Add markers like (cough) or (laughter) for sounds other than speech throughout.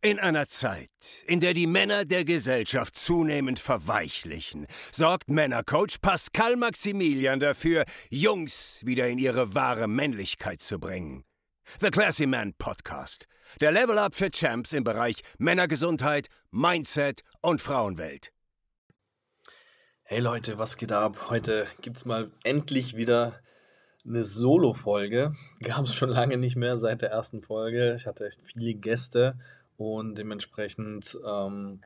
In einer Zeit, in der die Männer der Gesellschaft zunehmend verweichlichen, sorgt Männercoach Pascal Maximilian dafür, Jungs wieder in ihre wahre Männlichkeit zu bringen. The Classy Man Podcast. Der Level Up für Champs im Bereich Männergesundheit, Mindset und Frauenwelt. Hey Leute, was geht ab? Heute gibt's mal endlich wieder eine Solo-Folge. Gab es schon lange nicht mehr seit der ersten Folge. Ich hatte echt viele Gäste und dementsprechend ähm,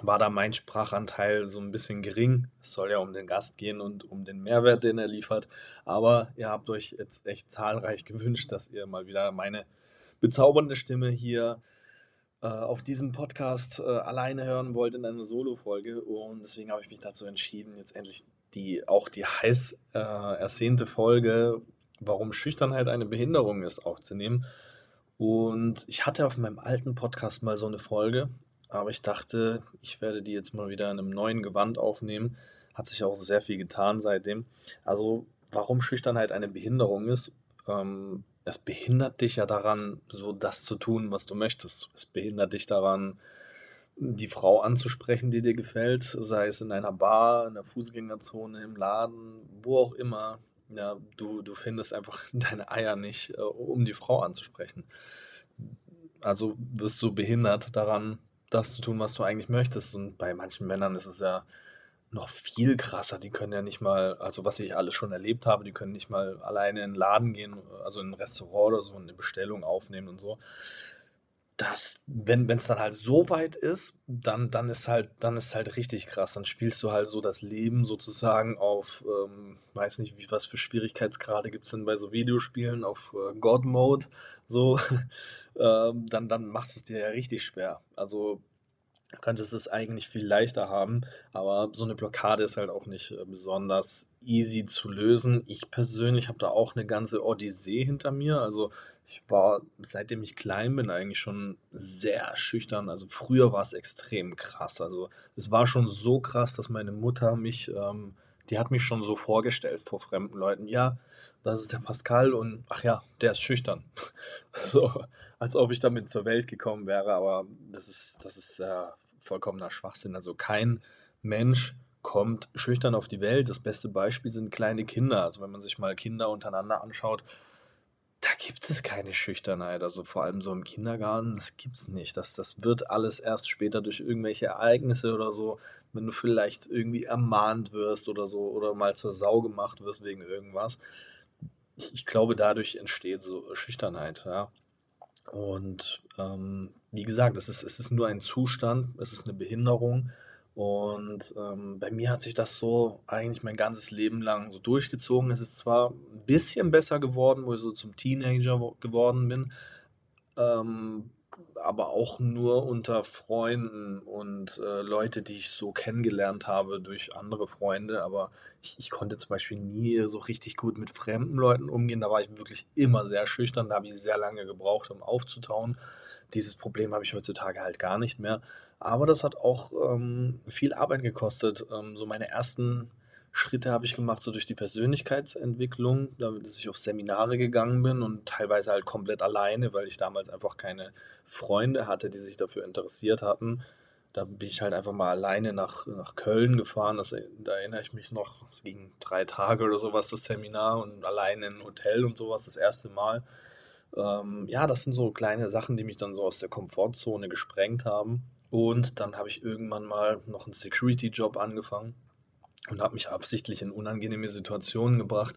war da mein Sprachanteil so ein bisschen gering. Es soll ja um den Gast gehen und um den Mehrwert, den er liefert. Aber ihr habt euch jetzt echt zahlreich gewünscht, dass ihr mal wieder meine bezaubernde Stimme hier äh, auf diesem Podcast äh, alleine hören wollt in einer Solo-Folge. Und deswegen habe ich mich dazu entschieden, jetzt endlich die auch die heiß äh, ersehnte Folge, warum Schüchternheit eine Behinderung ist, aufzunehmen. Und ich hatte auf meinem alten Podcast mal so eine Folge, aber ich dachte, ich werde die jetzt mal wieder in einem neuen Gewand aufnehmen. Hat sich auch sehr viel getan seitdem. Also, warum Schüchternheit eine Behinderung ist, ähm, es behindert dich ja daran, so das zu tun, was du möchtest. Es behindert dich daran, die Frau anzusprechen, die dir gefällt, sei es in einer Bar, in der Fußgängerzone, im Laden, wo auch immer ja, du, du findest einfach (laughs) deine Eier nicht, äh, um die Frau anzusprechen. Also wirst du behindert daran, das zu tun, was du eigentlich möchtest. Und bei manchen Männern ist es ja noch viel krasser. Die können ja nicht mal, also was ich alles schon erlebt habe, die können nicht mal alleine in den Laden gehen, also in ein Restaurant oder so, eine Bestellung aufnehmen und so das, wenn es dann halt so weit ist, dann, dann ist halt, dann ist halt richtig krass. Dann spielst du halt so das Leben sozusagen auf, ähm, weiß nicht, wie was für Schwierigkeitsgrade gibt es denn bei so Videospielen, auf äh, God Mode, so, (laughs) ähm, dann, dann machst du es dir ja richtig schwer. Also du könntest es eigentlich viel leichter haben, aber so eine Blockade ist halt auch nicht äh, besonders easy zu lösen. Ich persönlich habe da auch eine ganze Odyssee hinter mir. Also ich war, seitdem ich klein bin, eigentlich schon sehr schüchtern. Also früher war es extrem krass. Also es war schon so krass, dass meine Mutter mich, ähm, die hat mich schon so vorgestellt vor fremden Leuten. Ja, das ist der Pascal und ach ja, der ist schüchtern. (laughs) so, als ob ich damit zur Welt gekommen wäre. Aber das ist, das ist äh, vollkommener Schwachsinn. Also kein Mensch kommt schüchtern auf die Welt. Das beste Beispiel sind kleine Kinder. Also wenn man sich mal Kinder untereinander anschaut, da gibt es keine Schüchternheit. Also vor allem so im Kindergarten, das gibt es nicht. Das, das wird alles erst später durch irgendwelche Ereignisse oder so, wenn du vielleicht irgendwie ermahnt wirst oder so oder mal zur Sau gemacht wirst wegen irgendwas. Ich, ich glaube, dadurch entsteht so Schüchternheit, ja. Und ähm, wie gesagt, es ist, es ist nur ein Zustand, es ist eine Behinderung und ähm, bei mir hat sich das so eigentlich mein ganzes Leben lang so durchgezogen. Es ist zwar ein bisschen besser geworden, wo ich so zum Teenager geworden bin, ähm, aber auch nur unter Freunden und äh, Leute, die ich so kennengelernt habe durch andere Freunde. Aber ich, ich konnte zum Beispiel nie so richtig gut mit fremden Leuten umgehen. Da war ich wirklich immer sehr schüchtern. Da habe ich sehr lange gebraucht, um aufzutauen. Dieses Problem habe ich heutzutage halt gar nicht mehr. Aber das hat auch ähm, viel Arbeit gekostet. Ähm, so meine ersten Schritte habe ich gemacht, so durch die Persönlichkeitsentwicklung, damit ich auf Seminare gegangen bin und teilweise halt komplett alleine, weil ich damals einfach keine Freunde hatte, die sich dafür interessiert hatten. Da bin ich halt einfach mal alleine nach, nach Köln gefahren. Das, da erinnere ich mich noch. Es ging drei Tage oder sowas, das Seminar und alleine in ein Hotel und sowas das erste Mal. Ähm, ja, das sind so kleine Sachen, die mich dann so aus der Komfortzone gesprengt haben. Und dann habe ich irgendwann mal noch einen Security-Job angefangen und habe mich absichtlich in unangenehme Situationen gebracht.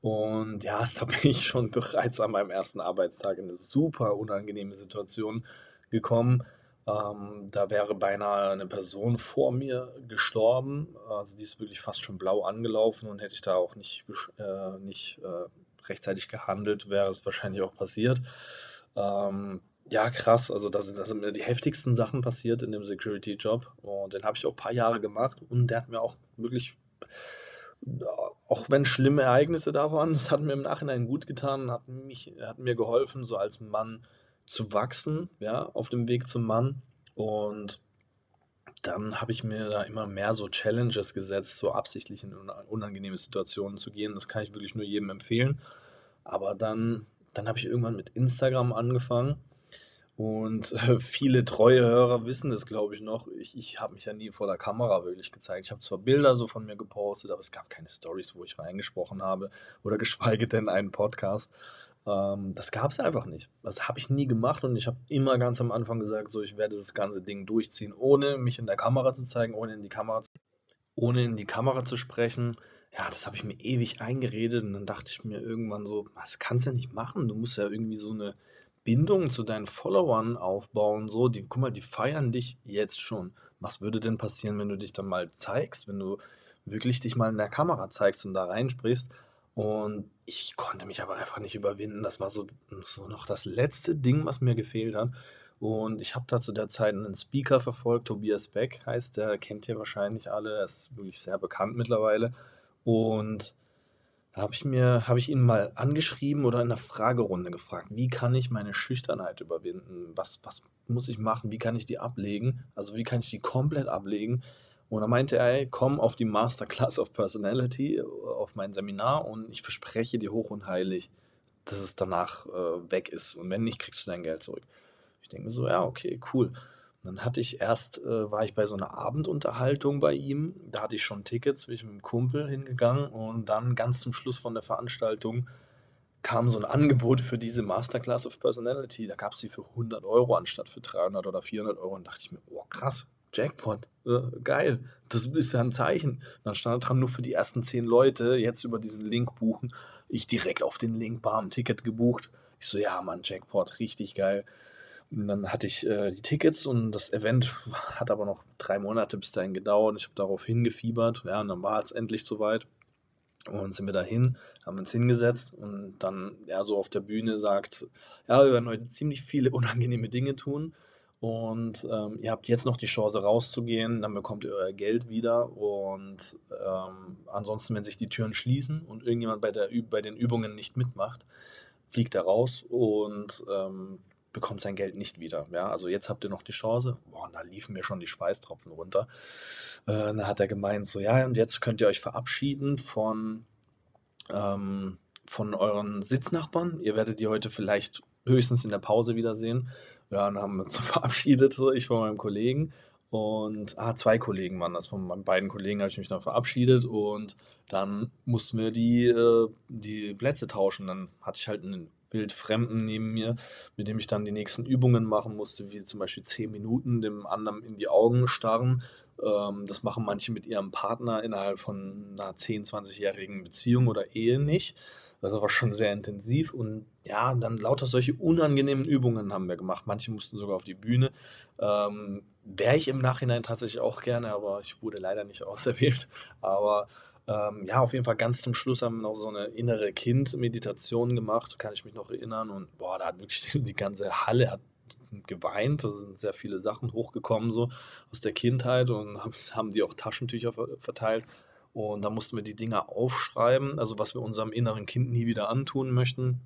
Und ja, (laughs) da bin ich schon bereits an meinem ersten Arbeitstag in eine super unangenehme Situation gekommen. Ähm, da wäre beinahe eine Person vor mir gestorben. Also die ist wirklich fast schon blau angelaufen und hätte ich da auch nicht, äh, nicht äh, rechtzeitig gehandelt, wäre es wahrscheinlich auch passiert. Ähm, ja, krass. Also, da sind, da sind mir die heftigsten Sachen passiert in dem Security-Job. Und den habe ich auch ein paar Jahre gemacht. Und der hat mir auch wirklich, auch wenn schlimme Ereignisse da waren, (laughs) das hat mir im Nachhinein gut getan, hat, mich, hat mir geholfen, so als Mann zu wachsen, ja, auf dem Weg zum Mann. Und dann habe ich mir da immer mehr so Challenges gesetzt, so absichtlich in unangenehme Situationen zu gehen. Das kann ich wirklich nur jedem empfehlen. Aber dann, dann habe ich irgendwann mit Instagram angefangen Und äh, viele treue Hörer wissen das, glaube ich, noch. Ich, ich habe mich ja nie vor der Kamera wirklich gezeigt. Ich habe zwar Bilder so von mir gepostet, aber es gab keine Stories, wo ich reingesprochen habe oder (laughs) geschweige denn einen Podcast. Ähm, das gab es einfach nicht. Das habe ich nie gemacht und ich habe immer ganz am Anfang gesagt, so ich werde das ganze Ding durchziehen, ohne mich in der Kamera zu zeigen, ohne in die Kamera zu, ohne in die Kamera zu sprechen. Ja, das habe ich mir ewig eingeredet und dann dachte ich mir irgendwann so, was kannst du nicht machen? Du musst ja irgendwie so eine Bindung zu deinen Followern aufbauen, so, die, guck mal, die feiern dich jetzt schon. Was würde denn passieren, wenn du dich dann mal zeigst, wenn du wirklich dich mal in der Kamera zeigst und da reinsprichst? Und ich konnte mich aber einfach nicht überwinden. Das war so, so noch das letzte Ding, was mir gefehlt hat. Und ich habe da zu der Zeit einen Speaker verfolgt, Tobias Beck heißt der, kennt ihr wahrscheinlich alle, er ist wirklich sehr bekannt mittlerweile. Und da habe ich mir ich ihn mal angeschrieben oder in 'ner Fragerunde gefragt: „Wie kann ich meine Schüchternheit überwinden? Was was muss ich machen? Wie kann ich die ablegen? Also, wie kann ich die komplett ablegen?“ Und dann meinte er: „Ey, komm auf die Masterclass of Personality, auf mein Seminar und ich verspreche dir hoch und heilig, dass es danach, äh, weg ist und wenn nicht, kriegst du dein Geld zurück.“ Ich denke mir so: „Ja, okay, cool.“ Dann hatte ich erst äh, war ich bei so einer Abendunterhaltung bei ihm. Da hatte ich schon Tickets, bin ich mit 'nem Kumpel hingegangen und dann ganz zum Schluss von der Veranstaltung kam so ein Angebot für diese Masterclass of Personality. Da gab es sie für 100 Euro anstatt für 300 oder 400 Euro. Und dachte ich mir: „Oh krass, Jackpot, äh, geil. Das ist ja ein Zeichen.“ Dann stand dran: „Nur für die ersten 10 Leute jetzt über diesen Link buchen.“ Ich direkt auf den Link, bam, Ticket gebucht. Ich so: „Ja, Mann, Jackpot, richtig geil.“ Und dann hatte ich äh, die Tickets und das Event (laughs) hat aber noch drei Monate bis dahin gedauert. Ich habe darauf hingefiebert. Ja, und dann war es endlich soweit. Und sind wir dahin, haben uns hingesetzt und dann er so auf der Bühne sagt, ja, wir werden heute ziemlich viele (laughs) unangenehme Dinge tun. Und ähm, ihr habt jetzt noch die Chance rauszugehen, dann bekommt ihr euer Geld wieder. Und ähm, ansonsten, wenn sich die Türen schließen und irgendjemand bei, der, bei den Übungen nicht mitmacht, fliegt er raus und ähm, bekommt sein Geld nicht wieder. Ja, also jetzt habt ihr noch die Chance. Boah, da liefen mir schon die Schweißtropfen runter. Äh, dann hat er gemeint, so ja, und jetzt könnt ihr euch verabschieden von, ähm, von euren Sitznachbarn. Ihr werdet die heute vielleicht höchstens in der Pause wiedersehen. Ja, dann haben wir uns (laughs) verabschiedet, so ich von meinem Kollegen. Und ah, zwei Kollegen waren das. Von meinen beiden Kollegen habe ich mich noch verabschiedet und dann mussten wir die, äh, die Plätze tauschen. Dann hatte ich halt einen Wildfremden neben mir, mit dem ich dann die nächsten Übungen machen musste, wie zum Beispiel 10 Minuten dem anderen in die Augen starren. Ähm, das machen manche mit ihrem Partner innerhalb von einer 10, 20-jährigen Beziehung oder Ehe nicht. Das war schon sehr intensiv und ja, dann lauter solche unangenehmen Übungen haben wir gemacht. Manche mussten sogar auf die Bühne. Ähm, Wäre ich im Nachhinein tatsächlich auch gerne, aber ich wurde leider nicht (laughs) auserwählt. Aber ähm, ja, auf jeden Fall ganz zum Schluss haben wir noch so eine innere Kind-Meditation gemacht, kann ich mich noch erinnern. Und boah, da hat wirklich (laughs) die ganze Halle hat geweint. Da sind sehr viele Sachen hochgekommen, so aus der Kindheit und (laughs) haben die auch Taschentücher verteilt. Und da mussten wir die Dinger aufschreiben, also was wir unserem inneren Kind nie wieder antun möchten.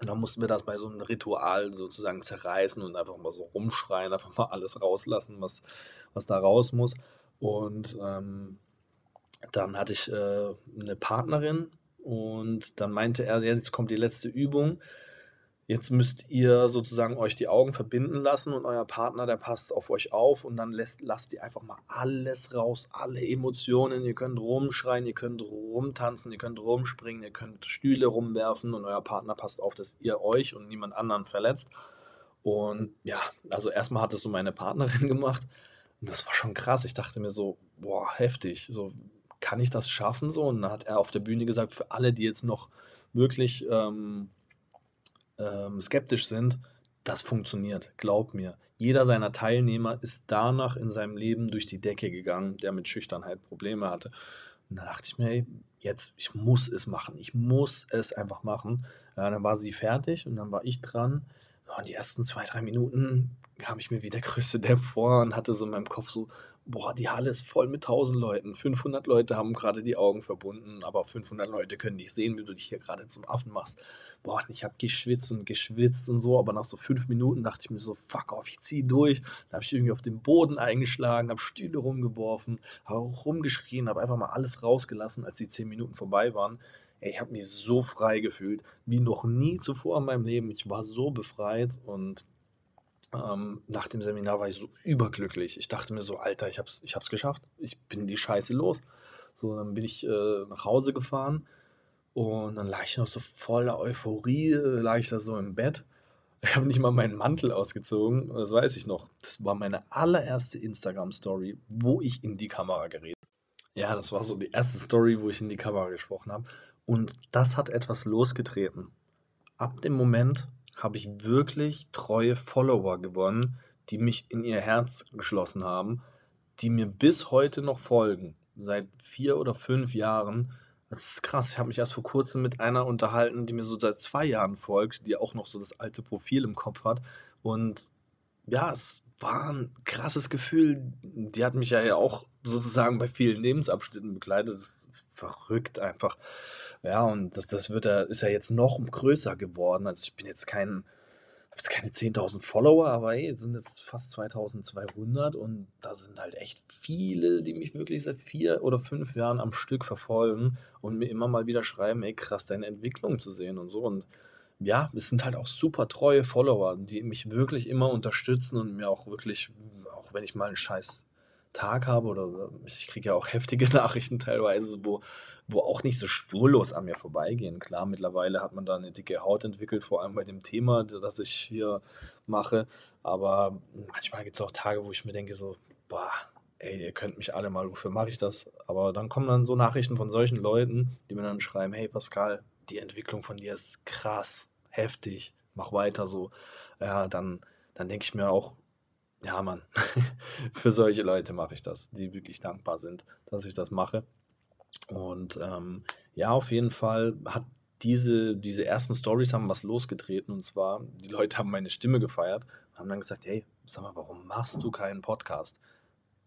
Und dann mussten wir das bei so einem Ritual sozusagen zerreißen und einfach mal so rumschreien, einfach mal alles rauslassen, was, was da raus muss. Und ähm, dann hatte ich äh, 'ne Partnerin und dann meinte er: „Ja, jetzt kommt die letzte Übung. Jetzt müsst ihr sozusagen euch die Augen verbinden lassen und euer Partner, der passt auf euch auf und dann lässt lasst ihr einfach mal alles raus, alle Emotionen. Ihr könnt rumschreien, ihr könnt rumtanzen, ihr könnt rumspringen, ihr könnt Stühle rumwerfen und euer Partner passt auf, dass ihr euch und niemand anderen verletzt.“ Und ja, also erstmal hat das so meine Partnerin (laughs) gemacht und das war schon krass. Ich dachte mir so: „Boah, heftig.“ So kann ich das schaffen so? Und dann hat er auf der Bühne gesagt, für alle, die jetzt noch wirklich ähm, ähm, skeptisch sind, das funktioniert, glaub mir. Jeder seiner Teilnehmer ist danach in seinem Leben durch die Decke gegangen, der mit Schüchternheit Probleme hatte. Und dann dachte ich mir, ey, jetzt, ich muss es machen, ich muss es einfach machen. Ja, dann war sie fertig und dann war ich dran. und die ersten zwei, drei Minuten kam ich mir wie der größte Depp vor und hatte so in meinem Kopf so, boah, die Halle ist voll mit 1000 Leuten. 500 Leute haben gerade die Augen verbunden, aber 500 Leute können dich sehen, wie du dich hier gerade zum Affen machst. Boah, ich habe geschwitzt und geschwitzt und so, aber nach so fünf Minuten dachte ich mir so, fuck off, ich zieh durch. Dann habe ich irgendwie auf den Boden eingeschlagen, habe Stühle rumgeworfen, habe rumgeschrien, habe einfach mal alles rausgelassen, als die zehn Minuten vorbei waren. Ich habe mich so frei gefühlt, wie noch nie zuvor in meinem Leben. Ich war so befreit und Ähm, nach dem Seminar war ich so überglücklich. Ich dachte mir so: „Alter, ich habe es ich habe es geschafft. Ich bin die Scheiße los.“ So, dann bin ich, äh, nach Hause gefahren und dann lag ich noch so voller Euphorie, lag ich da so im Bett. (laughs) Ich habe nicht mal meinen Mantel ausgezogen, das weiß ich noch. Das war meine allererste Instagram-Story, wo ich in die Kamera geredet ja, das war so die erste Story, wo ich in die Kamera gesprochen habe. Und das hat etwas losgetreten. Ab dem Moment habe ich wirklich treue Follower gewonnen, die mich in ihr Herz geschlossen haben, die mir bis heute noch folgen. Seit vier oder fünf Jahren. Das ist krass. Ich habe mich erst vor kurzem mit einer unterhalten, die mir so seit zwei Jahren folgt, die auch noch so das alte Profil im Kopf hat. Und ja, es war ein krasses Gefühl. Die hat mich ja auch sozusagen bei vielen Lebensabschnitten begleitet. Das ist verrückt einfach. Ja, und das, das wird ja, ist ja jetzt noch größer geworden. Also ich bin jetzt kein, habe jetzt keine 10.000 Follower, aber hey, sind jetzt fast 2.200 und da sind halt echt viele, die mich wirklich seit vier oder fünf Jahren am Stück verfolgen und mir immer mal wieder schreiben, ey, krass, deine Entwicklung zu sehen und so. Und ja, es sind halt auch super treue Follower, die mich wirklich immer unterstützen und mir auch wirklich, auch wenn ich mal einen scheiß Tag habe oder ich kriege ja auch heftige (laughs) Nachrichten teilweise, wo, wo auch nicht so spurlos an mir vorbeigehen. Klar, mittlerweile hat man da eine dicke Haut entwickelt, vor allem bei dem Thema, das ich hier mache. Aber manchmal gibt es auch Tage, wo ich mir denke, so, boah, ey, ihr könnt mich alle mal, wofür mache ich das? Aber dann kommen dann so Nachrichten von solchen Leuten, die mir dann schreiben, hey Pascal, die Entwicklung von dir ist krass heftig, mach weiter so. Ja, dann, dann denke ich mir auch, ja, Mann, (laughs) für solche Leute mache ich das, die wirklich dankbar sind, dass ich das mache. Und ähm, ja, auf jeden Fall hat diese, diese ersten Stories haben was losgetreten und zwar, die Leute haben meine Stimme gefeiert und haben dann gesagt, hey, sag mal, warum machst du keinen Podcast?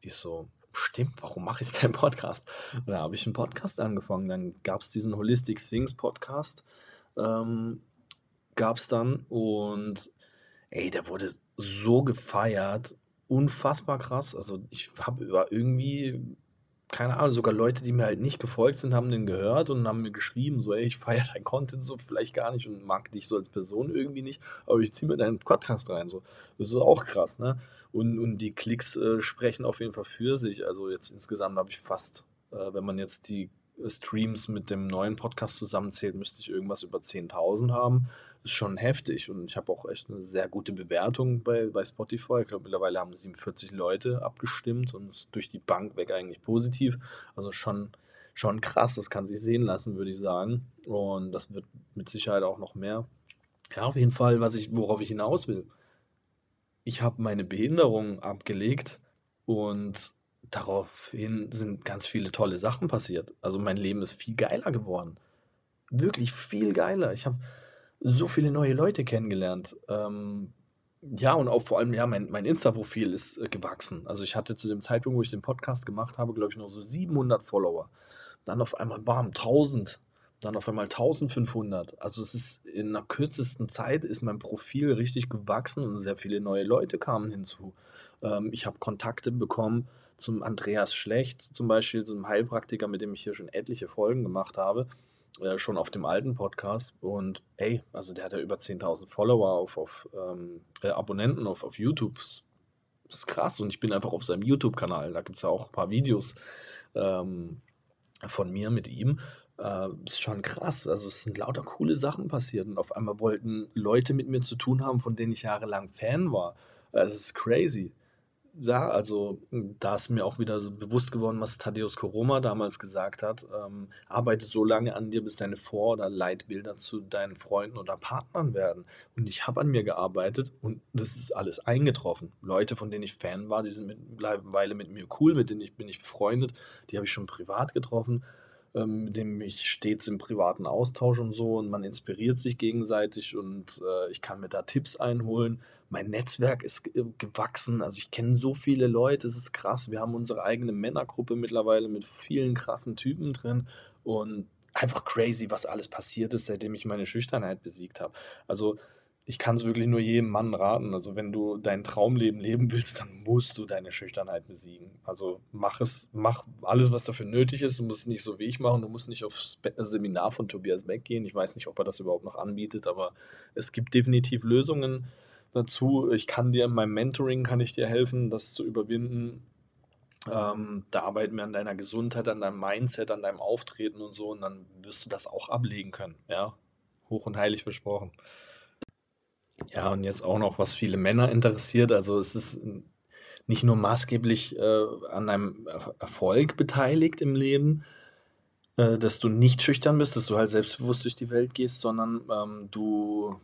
Ich so, stimmt, warum mache ich keinen Podcast? Und da habe ich einen Podcast angefangen. Dann gab es diesen Holistic Things Podcast. Ähm, gab es dann und ey, der wurde so gefeiert, unfassbar krass. Also ich habe über irgendwie, keine Ahnung, sogar Leute, die mir halt nicht gefolgt sind, haben den gehört und haben mir geschrieben, so, ey, ich feiere dein Content so vielleicht gar nicht und mag dich so als Person irgendwie nicht, aber ich ziehe mir deinen Podcast rein. So. Das ist auch krass, ne? Und, und die Klicks äh, sprechen auf jeden Fall für sich. Also jetzt insgesamt habe ich fast, äh, wenn man jetzt die Streams mit dem neuen Podcast zusammenzählt, müsste ich irgendwas über 10.000 haben. Ist schon heftig und ich habe auch echt eine sehr gute Bewertung bei, bei Spotify. Ich glaube, mittlerweile haben 47 Leute abgestimmt und ist durch die Bank weg eigentlich positiv. Also schon, schon krass, das kann sich sehen lassen, würde ich sagen. Und das wird mit Sicherheit auch noch mehr. Ja, auf jeden Fall, was ich, worauf ich hinaus will. Ich habe meine Behinderung abgelegt und daraufhin sind ganz viele tolle Sachen passiert. Also mein Leben ist viel geiler geworden. Wirklich viel geiler. Ich habe so viele neue Leute kennengelernt. Ähm, ja, und auch vor allem, ja, mein, mein Insta-Profil ist äh, gewachsen. Also ich hatte zu dem Zeitpunkt, wo ich den Podcast gemacht habe, glaube ich, noch so 700 Follower. Dann auf einmal, bam, 1000. Dann auf einmal 1500. Also es ist in einer kürzesten Zeit ist mein Profil richtig gewachsen und sehr viele neue Leute kamen hinzu. Ähm, ich habe Kontakte bekommen zum Andreas Schlecht, zum Beispiel, zum Heilpraktiker, mit dem ich hier schon etliche Folgen gemacht habe, äh, schon auf dem alten Podcast. Und ey, also der hat ja über 10.000 Follower auf, auf ähm, äh, Abonnenten auf, auf YouTube. Das ist krass. Und ich bin einfach auf seinem YouTube-Kanal. Da gibt es ja auch ein paar Videos ähm, von mir mit ihm. Äh, ist schon krass. Also es sind lauter coole Sachen passiert. Und auf einmal wollten Leute mit mir zu tun haben, von denen ich jahrelang Fan war. Es ist crazy ja, also da ist mir auch wieder so bewusst geworden, was Thaddeus Koroma damals gesagt hat. Ähm, arbeite so lange an dir, bis deine Vor- oder Leitbilder zu deinen Freunden oder Partnern werden. Und ich habe an mir gearbeitet und das ist alles eingetroffen. Leute, von denen ich Fan war, die sind mittlerweile mit mir cool, mit denen ich bin ich befreundet, die habe ich schon privat getroffen ähm, mit dem ich stets im privaten Austausch und so und man inspiriert sich gegenseitig und äh, ich kann mir da Tipps einholen. Mein Netzwerk ist gewachsen, also ich kenne so viele Leute, es ist krass. Wir haben unsere eigene Männergruppe mittlerweile mit vielen krassen Typen drin und einfach crazy, was alles passiert ist, seitdem ich meine Schüchternheit besiegt habe. Also ich kann es wirklich nur jedem Mann raten. Also wenn du dein Traumleben leben willst, dann musst du deine Schüchternheit besiegen. Also mach es, mach alles, was dafür nötig ist. Du musst es nicht so wie ich machen. Du musst nicht aufs Seminar von Tobias Beck gehen. Ich weiß nicht, ob er das überhaupt noch anbietet, aber es gibt definitiv Lösungen. dazu. Ich kann dir in meinem Mentoring kann ich dir helfen, das zu überwinden. Ähm, da arbeiten wir an deiner Gesundheit, an deinem Mindset, an deinem Auftreten und so und dann wirst du das auch ablegen können, ja. Hoch und heilig versprochen. Ja, und jetzt auch noch, was viele Männer interessiert. Also es ist nicht nur maßgeblich äh, an deinem Erfolg beteiligt im Leben, äh, dass du nicht schüchtern bist, dass du halt selbstbewusst durch die Welt gehst, sondern ähm, du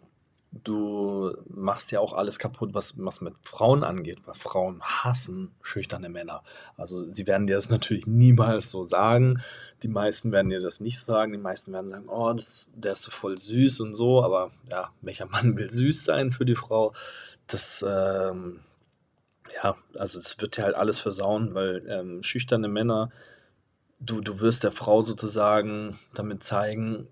du machst ja auch alles kaputt, was, was mit Frauen angeht, weil Frauen hassen schüchterne Männer. Also sie werden dir das natürlich niemals so sagen. Die meisten werden dir das nicht sagen. Die meisten werden sagen, oh, das, der ist so voll süß und so. Aber ja, welcher Mann (laughs) will süß sein für die Frau? Das, ähm, ja, also es wird dir halt alles versauen, weil ähm, schüchterne Männer, du, du wirst der Frau sozusagen damit zeigen,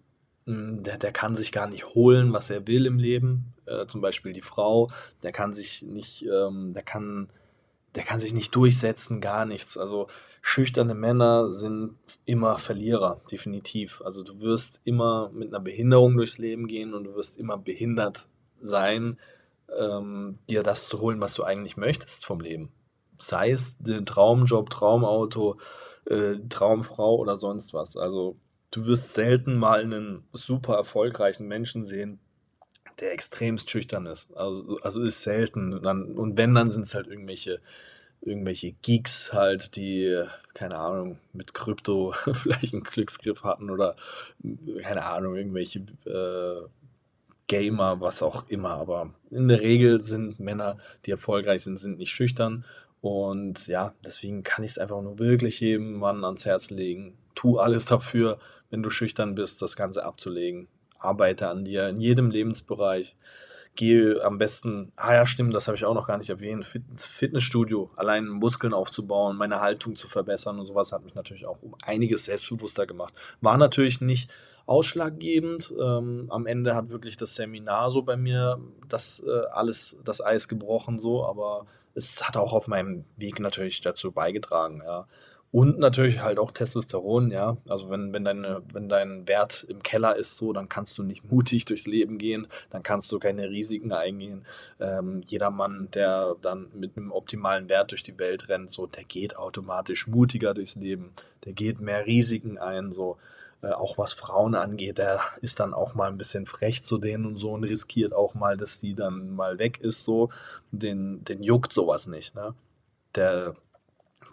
der, der kann sich gar nicht holen, was er will im Leben. Äh, zum Beispiel die Frau, der kann sich nicht, ähm, der kann, der kann sich nicht durchsetzen, gar nichts. Also schüchterne Männer sind immer Verlierer, definitiv. Also du wirst immer mit einer Behinderung durchs Leben gehen und du wirst immer behindert sein, ähm, dir das zu holen, was du eigentlich möchtest vom Leben. Sei es den Traumjob, Traumauto, äh, Traumfrau oder sonst was. Also du wirst selten mal einen super erfolgreichen Menschen sehen, der extremst schüchtern ist. Also, also ist selten. Und, dann, und wenn, dann sind es halt irgendwelche, irgendwelche Geeks halt, die, keine Ahnung, mit Krypto (laughs) vielleicht einen Glücksgriff hatten oder, keine Ahnung, irgendwelche äh, Gamer, was auch immer. Aber in der Regel sind Männer, die erfolgreich sind, sind nicht schüchtern. Und ja, deswegen kann ich es einfach nur wirklich jedem Mann ans Herz legen. Tu alles dafür, wenn du schüchtern bist, das Ganze abzulegen. Arbeite an dir in jedem Lebensbereich. Gehe am besten, ah ja, stimmt, das habe ich auch noch gar nicht erwähnt, Fitnessstudio, allein Muskeln aufzubauen, meine Haltung zu verbessern und sowas hat mich natürlich auch um einiges selbstbewusster gemacht. War natürlich nicht ausschlaggebend. Ähm, am Ende hat wirklich das Seminar so bei mir das äh, alles, das Eis gebrochen, so, aber es hat auch auf meinem Weg natürlich dazu beigetragen, ja. Und natürlich halt auch Testosteron, ja. Also wenn, wenn, deine, wenn dein Wert im Keller ist, so, dann kannst du nicht (laughs) mutig durchs Leben gehen, dann kannst du keine Risiken eingehen. Ähm, jeder Mann, der dann mit einem optimalen Wert durch die Welt rennt, so, der geht automatisch mutiger durchs Leben, der geht mehr Risiken ein, so. Äh, auch was Frauen angeht, der ist dann auch mal ein bisschen frech zu denen und so und riskiert auch mal, dass die dann mal weg ist, so. Den, den juckt sowas nicht, ne? Der,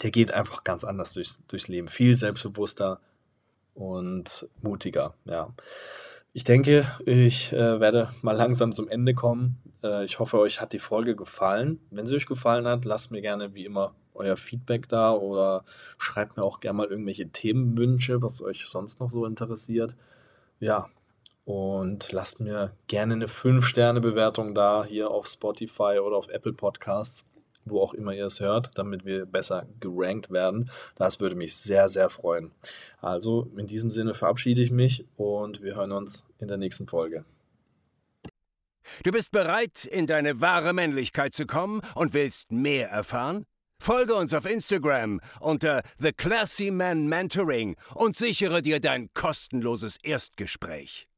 der geht einfach ganz anders durchs, durchs Leben. Viel selbstbewusster und mutiger, ja. Ich denke, ich äh, werde mal langsam zum Ende kommen. Äh, ich hoffe, euch hat die Folge gefallen. Wenn sie euch gefallen hat, lasst mir gerne wie immer euer Feedback da oder schreibt mir auch gerne mal irgendwelche Themenwünsche, was euch sonst noch so interessiert. Ja, und lasst mir gerne eine 5-Sterne-Bewertung da hier auf Spotify oder auf Apple Podcasts wo auch immer ihr es hört, damit wir besser gerankt werden. Das würde mich sehr, sehr freuen. Also in diesem Sinne verabschiede ich mich und wir hören uns in der nächsten Folge. Du bist bereit, in deine wahre Männlichkeit zu kommen und willst mehr erfahren? Folge uns auf Instagram unter The Classy Man Mentoring und sichere dir dein kostenloses Erstgespräch.